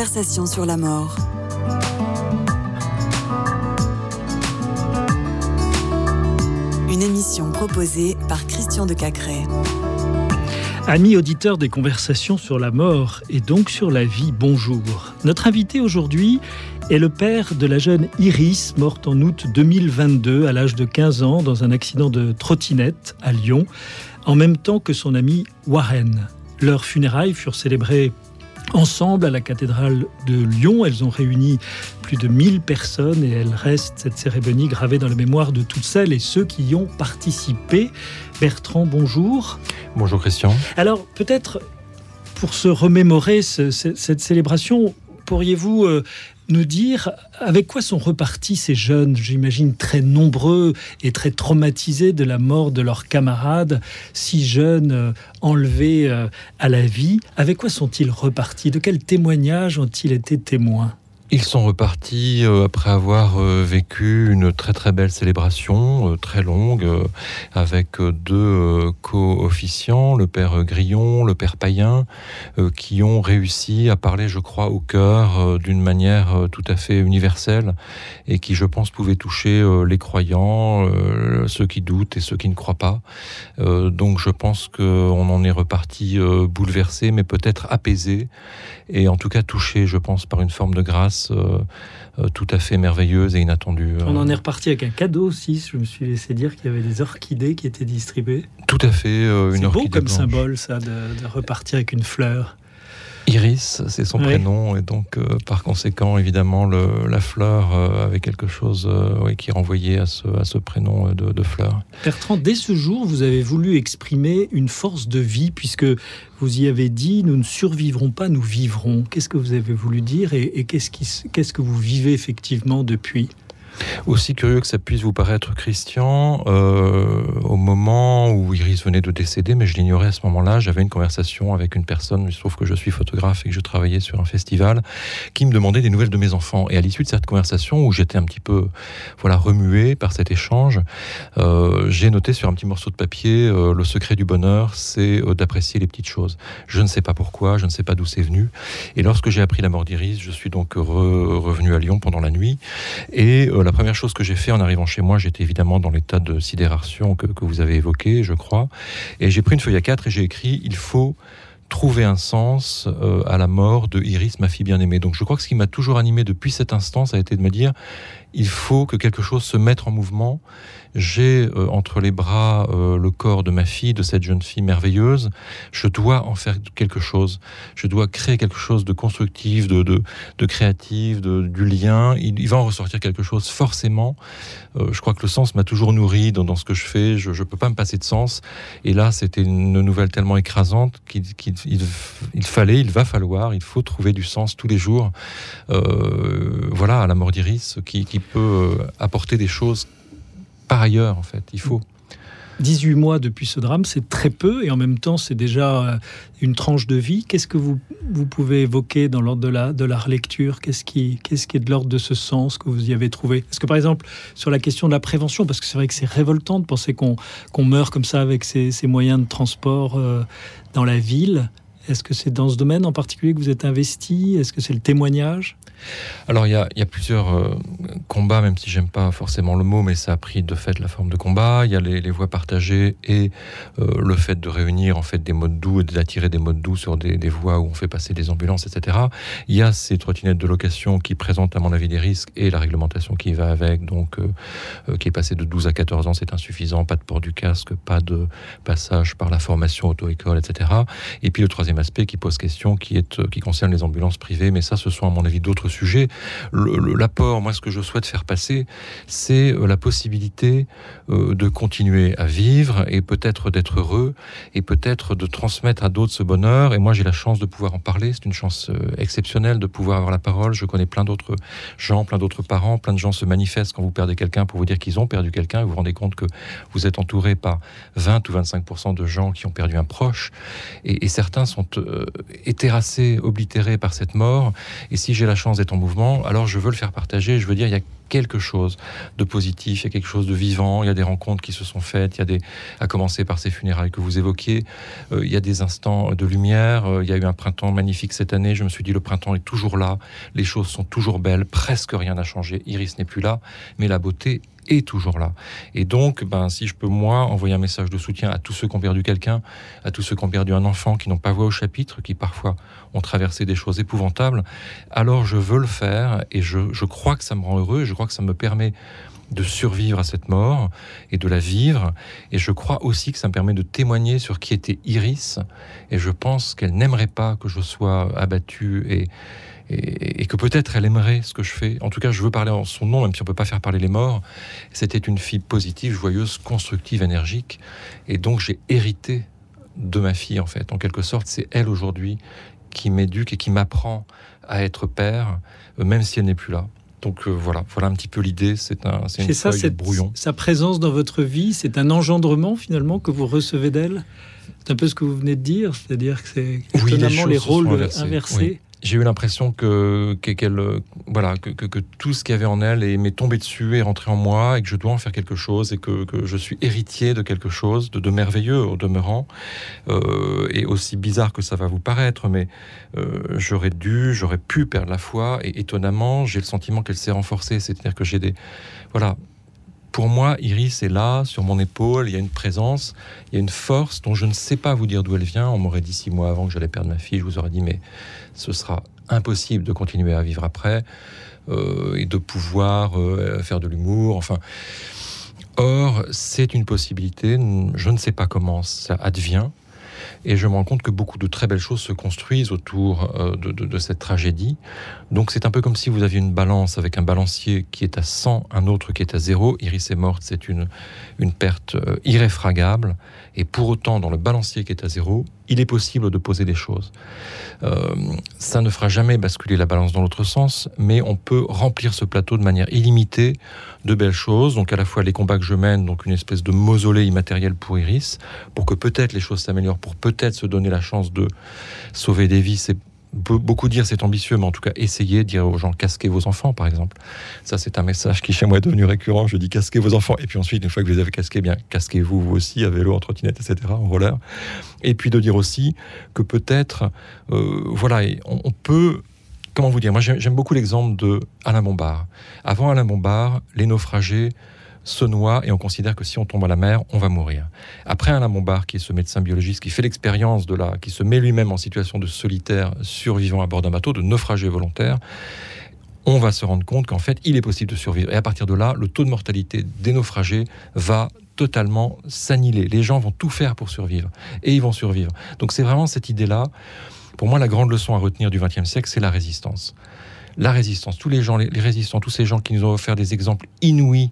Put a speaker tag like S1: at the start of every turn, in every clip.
S1: conversations sur la mort. Une émission proposée par Christian de Cacré.
S2: Amis auditeurs des conversations sur la mort et donc sur la vie, bonjour. Notre invité aujourd'hui est le père de la jeune Iris, morte en août 2022 à l'âge de 15 ans dans un accident de trottinette à Lyon, en même temps que son ami Warren. Leurs funérailles furent célébrées ensemble à la cathédrale de Lyon. Elles ont réuni plus de 1000 personnes et elle reste, cette cérémonie, gravée dans la mémoire de toutes celles et ceux qui y ont participé. Bertrand, bonjour.
S3: Bonjour Christian.
S2: Alors peut-être pour se remémorer cette célébration, pourriez-vous euh, nous dire avec quoi sont repartis ces jeunes, j'imagine très nombreux et très traumatisés de la mort de leurs camarades, si jeunes, euh, enlevés euh, à la vie. Avec quoi sont-ils repartis? De quels témoignages ont-ils été témoins?
S3: Ils sont repartis euh, après avoir euh, vécu une très très belle célébration, euh, très longue, avec deux co-officiants, le père Grillon, le père Payen, qui ont réussi à parler, je crois, au cœur d'une manière tout à fait universelle et qui, je pense, pouvait toucher les croyants, ceux qui doutent et ceux qui ne croient pas. Donc je pense qu'on en est reparti bouleversé, mais peut-être apaisé et en tout cas touché, je pense, par une forme de grâce euh, euh, tout à fait merveilleuse et inattendue.
S2: On en est reparti avec un cadeau aussi. Je me suis laissé dire qu'il y avait des orchidées qui étaient distribuées.
S3: Tout à fait, euh,
S2: une orchidée. C'est beau comme symbole, ça, de, de repartir avec une fleur.
S3: Iris, c'est son prénom, et donc euh, par conséquent, évidemment, la fleur euh, avait quelque chose euh, qui renvoyait à ce, prénom de, fleur.
S2: Bertrand, dès ce jour, vous avez voulu exprimer une force de vie, puisque vous y avez dit, nous ne survivrons pas, nous vivrons. Qu'est-ce que vous avez voulu dire et, qu'est-ce que vous vivez effectivement depuis?
S3: Aussi curieux que ça puisse vous paraître, Christian, euh, au moment où Iris venait de décéder, mais je l'ignorais à ce moment-là, j'avais une conversation avec une personne, il trouve que je suis photographe et que je travaillais sur un festival, qui me demandait des nouvelles de mes enfants. Et à l'issue de cette conversation, où j'étais un petit peu voilà, remué par cet échange, euh, j'ai noté sur un petit morceau de papier, euh, le secret du bonheur, c'est d'apprécier les petites choses. Je ne sais pas pourquoi, je ne sais pas d'où c'est venu. Et lorsque j'ai appris la mort d'Iris, je suis donc revenu à Lyon pendant la nuit. Et la la première chose que j'ai fait en arrivant chez moi, j'étais évidemment dans l'état de sidération que, vous avez évoqué, je crois. Et j'ai pris une feuille à quatre et j'ai écrit il faut trouver un sens euh, à la mort de Iris, ma fille bien-aimée. Donc je crois que ce qui m'a toujours animé depuis cet instant, ça a été de me dire il faut que quelque chose se mette en mouvement. J'ai euh, entre les bras euh, le corps de ma fille, de cette jeune fille merveilleuse. Je dois en faire quelque chose. Je dois créer quelque chose de constructif, de, de, créatif, de, du lien. Il, va en ressortir quelque chose forcément. Euh, je crois que le sens m'a toujours nourri dans, ce que je fais. Je ne peux pas me passer de sens. Et là, c'était une nouvelle tellement écrasante qu'il il, fallait, il va falloir, il faut trouver du sens tous les jours. voilà, à la mort d'Iris, qui, qui peut apporter des choses par ailleurs, en fait. Il faut.
S2: 18 mois depuis ce drame, c'est très peu et en même temps, c'est déjà euh, une tranche de vie. Qu'est-ce que vous, vous pouvez évoquer dans l'ordre de la, de la relecture? Qu'est-ce qui, qu'est-ce qui est de l'ordre de ce sens que vous y avez trouvé? Est-ce que, par exemple, sur la question de la prévention, parce que c'est vrai que c'est révoltant de penser qu'on, qu'on meurt comme ça avec ces moyens de transport euh, dans la ville, est-ce que c'est dans ce domaine en particulier que vous êtes investi? Est-ce que c'est le témoignage?
S3: Alors il y a, plusieurs euh, combats, même si j'aime pas forcément le mot, mais ça a pris de fait la forme de combat. Il y a les, voies partagées et euh, le fait de réunir en fait des modes doux et d'attirer des modes doux sur des, voies où on fait passer des ambulances, etc. Il y a ces trottinettes de location qui présentent à mon avis des risques et la réglementation qui va avec, donc euh, qui est passée de 12 à 14 ans, c'est insuffisant. Pas de port du casque, pas de passage par la formation auto-école, etc. Et puis le troisième aspect qui pose question, qui est qui concerne les ambulances privées, mais ça, ce sont à mon avis d'autres sujet. L'apport, moi, ce que je souhaite faire passer, c'est euh, la possibilité euh, de continuer à vivre et peut-être d'être heureux et peut-être de transmettre à d'autres ce bonheur. Et moi, j'ai la chance de pouvoir en parler. C'est une chance euh, exceptionnelle de pouvoir avoir la parole. Je connais plein d'autres gens, plein d'autres parents, plein de gens se manifestent quand vous perdez quelqu'un pour vous dire qu'ils ont perdu quelqu'un. Vous vous rendez compte que vous êtes entouré par 20 ou 25 de gens qui ont perdu un proche. Et, et certains sont sont euh, terrassés, oblitérés par cette mort. Et si j'ai la chance d'être en mouvement, alors je veux le faire partager. Je veux dire, il y a quelque chose de positif, il y a quelque chose de vivant, il y a des rencontres qui se sont faites, il y a des, à commencer par ces funérailles que vous évoquiez, euh, il y a des instants de lumière, euh, il y a eu un printemps magnifique cette année, je me suis dit le printemps est toujours là, les choses sont toujours belles, presque rien n'a changé, Iris n'est plus là, mais la beauté est toujours là. Et donc, ben, si je peux, moi, envoyer un message de soutien à tous ceux qui ont perdu quelqu'un, à tous ceux qui ont perdu un enfant, qui n'ont pas voix au chapitre, qui parfois ont traversé des choses épouvantables, alors je veux le faire et je, je crois que ça me rend heureux, je crois que ça me permet de survivre à cette mort et de la vivre. Et je crois aussi que ça me permet de témoigner sur qui était Iris. Et je pense qu'elle n'aimerait pas que je sois abattu et, et, que peut-être elle aimerait ce que je fais. En tout cas, je veux parler en son nom, même si on peut pas faire parler les morts. C'était une fille positive, joyeuse, constructive, énergique, et donc j'ai hérité de ma fille en fait. En quelque sorte, c'est elle aujourd'hui qui m'éduque et qui m'apprend à être père, euh, même si elle n'est plus là. Donc euh, voilà, voilà un petit peu l'idée. C'est un, c'est une
S2: ça,
S3: feuille brouillon.
S2: Sa présence dans votre vie, c'est un engendrement finalement que vous recevez d'elle? C'est un peu ce que vous venez de dire, c'est-à-dire que c'est étonnamment les, rôles inversés
S3: j'ai eu l'impression que, qu'elle, voilà, que, que, tout ce qu'il y avait en elle m'est tombé dessus et rentré en moi et que je dois en faire quelque chose et que, que je suis héritier de quelque chose de, de merveilleux au demeurant. Euh, et aussi bizarre que ça va vous paraître, mais euh, j'aurais dû, j'aurais pu perdre la foi et étonnamment, j'ai le sentiment qu'elle s'est renforcée, c'est-à-dire que j'ai des, voilà, pour moi, Iris est là, sur mon épaule, il y a une présence, il y a une force dont je ne sais pas vous dire d'où elle vient. On m'aurait dit six mois avant que j'allais perdre ma fille, je vous aurais dit, mais ce sera impossible de continuer à vivre après euh, et de pouvoir euh, faire de l'humour. Enfin, or, c'est une possibilité. Je ne sais pas comment ça advient. Et je me rends compte que beaucoup de très belles choses se construisent autour euh, de, cette tragédie. Donc c'est un peu comme si vous aviez une balance avec un balancier qui est à 100, un autre qui est à 0. Iris est morte, c'est une, une perte euh, irréfragable. Et pour autant, dans le balancier qui est à 0, il est possible de poser des choses. Euh, ça ne fera jamais basculer la balance dans l'autre sens, mais on peut remplir ce plateau de manière illimitée de belles choses. Donc à la fois les combats que je mène, donc une espèce de mausolée immatériel pour Iris, pour que peut-être les choses s'améliorent, pour peut-être se donner la chance de sauver des vies. Beaucoup dire c'est ambitieux, mais en tout cas essayer de dire aux gens casquez vos enfants, par exemple. Ça, c'est un message qui chez moi est devenu récurrent. Je dis casquez vos enfants, et puis ensuite, une fois que vous les avez casqués, bien casquez-vous vous aussi à vélo, en trottinette, etc., en roller. Et puis de dire aussi que peut-être, euh, voilà, on, peut comment vous dire? Moi, j'aime beaucoup l'exemple de Alain Bombard. Avant Alain Bombard, les naufragés se noie et on considère que si on tombe à la mer, on va mourir. Après Alain Bombard, qui est ce médecin biologiste qui fait l'expérience de la, qui se met lui-même en situation de solitaire survivant à bord d'un bateau, de naufragé volontaire, on va se rendre compte qu'en fait, il est possible de survivre. Et à partir de là, le taux de mortalité des naufragés va totalement s'annihiler. Les gens vont tout faire pour survivre. Et ils vont survivre. Donc c'est vraiment cette idée-là. Pour moi, la grande leçon à retenir du XXe siècle, c'est la résistance. La résistance. Tous les gens, les résistants, tous ces gens qui nous ont offert des exemples inouïs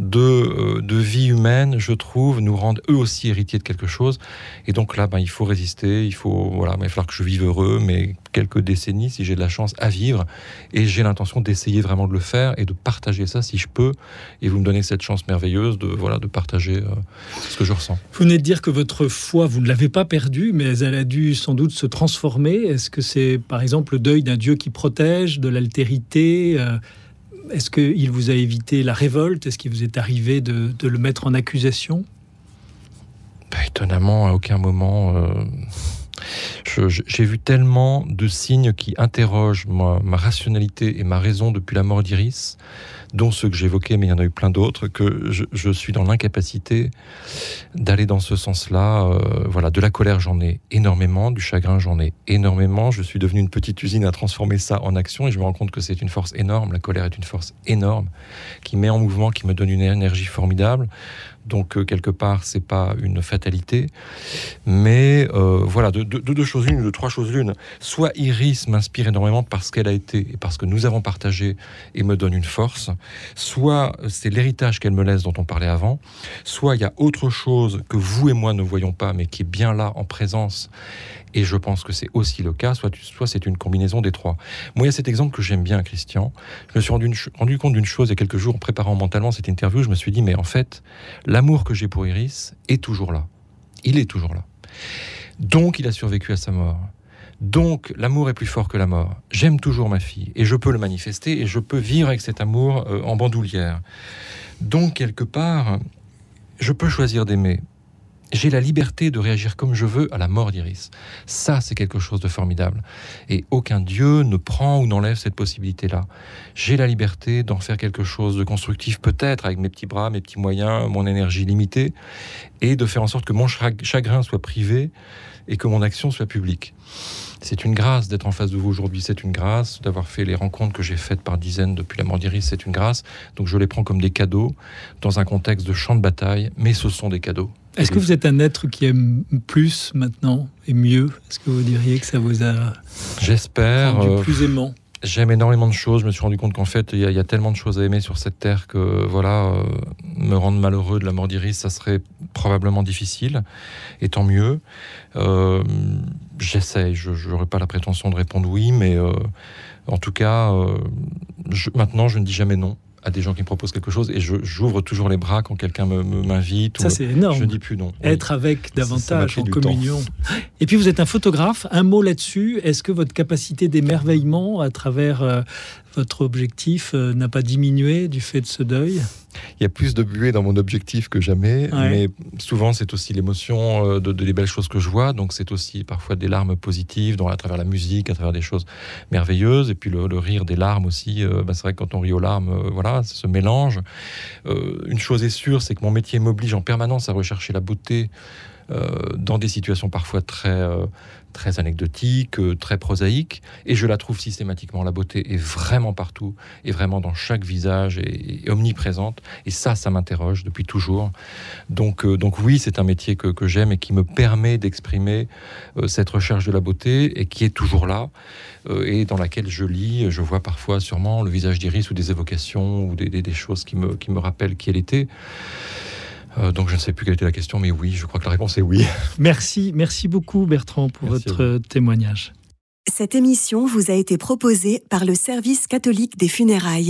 S3: de, euh, de vie humaine, je trouve, nous rendent eux aussi héritiers de quelque chose. Et donc là, ben, il faut résister, il faut, voilà, il va falloir que je vive heureux, mais quelques décennies, si j'ai de la chance, à vivre. Et j'ai l'intention d'essayer vraiment de le faire et de partager ça si je peux. Et vous me donnez cette chance merveilleuse de, voilà, de partager euh, ce que je ressens.
S2: Vous venez de dire que votre foi, vous ne l'avez pas perdue, mais elle a dû sans doute se transformer. Est-ce que c'est, par exemple, le deuil d'un Dieu qui protège, de l'altérité euh, est-ce qu'il vous a évité la révolte? Est-ce qu'il vous est arrivé de, le mettre en accusation?
S3: Bah, Étonnamment, à aucun moment. Euh, j'ai vu tellement de signes qui interrogent ma, rationalité et ma raison depuis la mort d'Iris, dont ceux que j'évoquais, mais il y en a eu plein d'autres, que je, suis dans l'incapacité d'aller dans ce sens-là. Euh, voilà, de la colère, j'en ai énormément, du chagrin, j'en ai énormément. Je suis devenu une petite usine à transformer ça en action et je me rends compte que c'est une force énorme. La colère est une force énorme qui met en mouvement, qui me donne une énergie formidable. Donc euh, quelque part, c'est pas une fatalité, mais euh, voilà, de, deux choses l'une, de trois choses l'une. Soit Iris m'inspire énormément parce qu'elle a été et parce que nous avons partagé et me donne une force. Soit c'est l'héritage qu'elle me laisse dont on parlait avant. Soit il y a autre chose que vous et moi ne voyons pas, mais qui est bien là en présence et je pense que c'est aussi le cas, soit, soit c'est une combinaison des trois. Moi, il y a cet exemple que j'aime bien, Christian. Je me suis rendu, compte d'une chose a quelques jours en préparant mentalement cette interview. Je me suis dit, mais en fait, l'amour que j'ai pour Iris est toujours là. Il est toujours là. Donc il a survécu à sa mort. Donc l'amour est plus fort que la mort. J'aime toujours ma fille et je peux le manifester et je peux vivre avec cet amour euh, en bandoulière. Donc quelque part, je peux choisir d'aimer j'ai la liberté de réagir comme je veux à la mort d'Iris. Ça, c'est quelque chose de formidable. Et aucun Dieu ne prend ou n'enlève cette possibilité-là. J'ai la liberté d'en faire quelque chose de constructif, peut-être avec mes petits bras, mes petits moyens, mon énergie limitée, et de faire en sorte que mon chagrin soit privé et que mon action soit publique. C'est une grâce d'être en face de vous aujourd'hui, c'est une grâce d'avoir fait les rencontres que j'ai faites par dizaines depuis la mort d'Iris, c'est une grâce. Donc je les prends comme des cadeaux dans un contexte de champ de bataille, mais ce sont des cadeaux.
S2: Est-ce que vous êtes un être qui aime plus maintenant et mieux? Est-ce que vous diriez que ça vous a
S3: J'espère
S2: rendu euh, plus aimant?
S3: J'aime énormément de choses. Je me suis rendu compte qu'en fait, il y, a tellement de choses à aimer sur cette terre que voilà, euh, me rendre malheureux de la mort d'Iris, ça serait probablement difficile. Et tant mieux. Euh, J'essaye. Je n'aurais pas la prétention de répondre oui, mais euh, en tout cas, maintenant, je ne dis jamais non à des gens qui me proposent quelque chose et j'ouvre toujours les bras quand quelqu'un m'invite.
S2: Ça, c'est énorme.
S3: Je ne dis plus non.
S2: Être avec davantage en communion. Et puis, vous êtes un photographe. Un mot là-dessus. Est-ce que votre capacité d'émerveillement à travers euh, votre objectif euh, n'a pas diminué du fait de ce deuil?
S3: Il y a plus de buée dans mon objectif que jamais, mais souvent c'est aussi l'émotion euh, de, des belles choses que je vois, donc c'est aussi parfois des larmes positives à travers la musique, à travers des choses merveilleuses, et puis le, rire des larmes aussi. Euh, bah, c'est vrai que quand on rit aux larmes, voilà, ça se mélange. une chose est sûre, c'est que mon métier m'oblige en permanence à rechercher la beauté dans des situations parfois très très anecdotique, euh, très prosaïque, et je la trouve systématiquement. La beauté est vraiment partout, et vraiment dans chaque visage, et, omniprésente. Et ça, ça m'interroge depuis toujours. Donc, euh, donc oui, c'est un métier que, j'aime et qui me permet d'exprimer euh, cette recherche de la beauté, et qui est toujours là, et dans laquelle je lis, je vois parfois sûrement le visage d'Iris ou des évocations, ou des, des, choses qui me, qui me rappellent qui elle était. Euh, donc je ne sais plus quelle était la question, mais oui, je crois que la réponse est oui.
S2: Merci, merci beaucoup Bertrand pour votre témoignage.
S1: Cette émission vous a été proposée par le Service catholique des funérailles.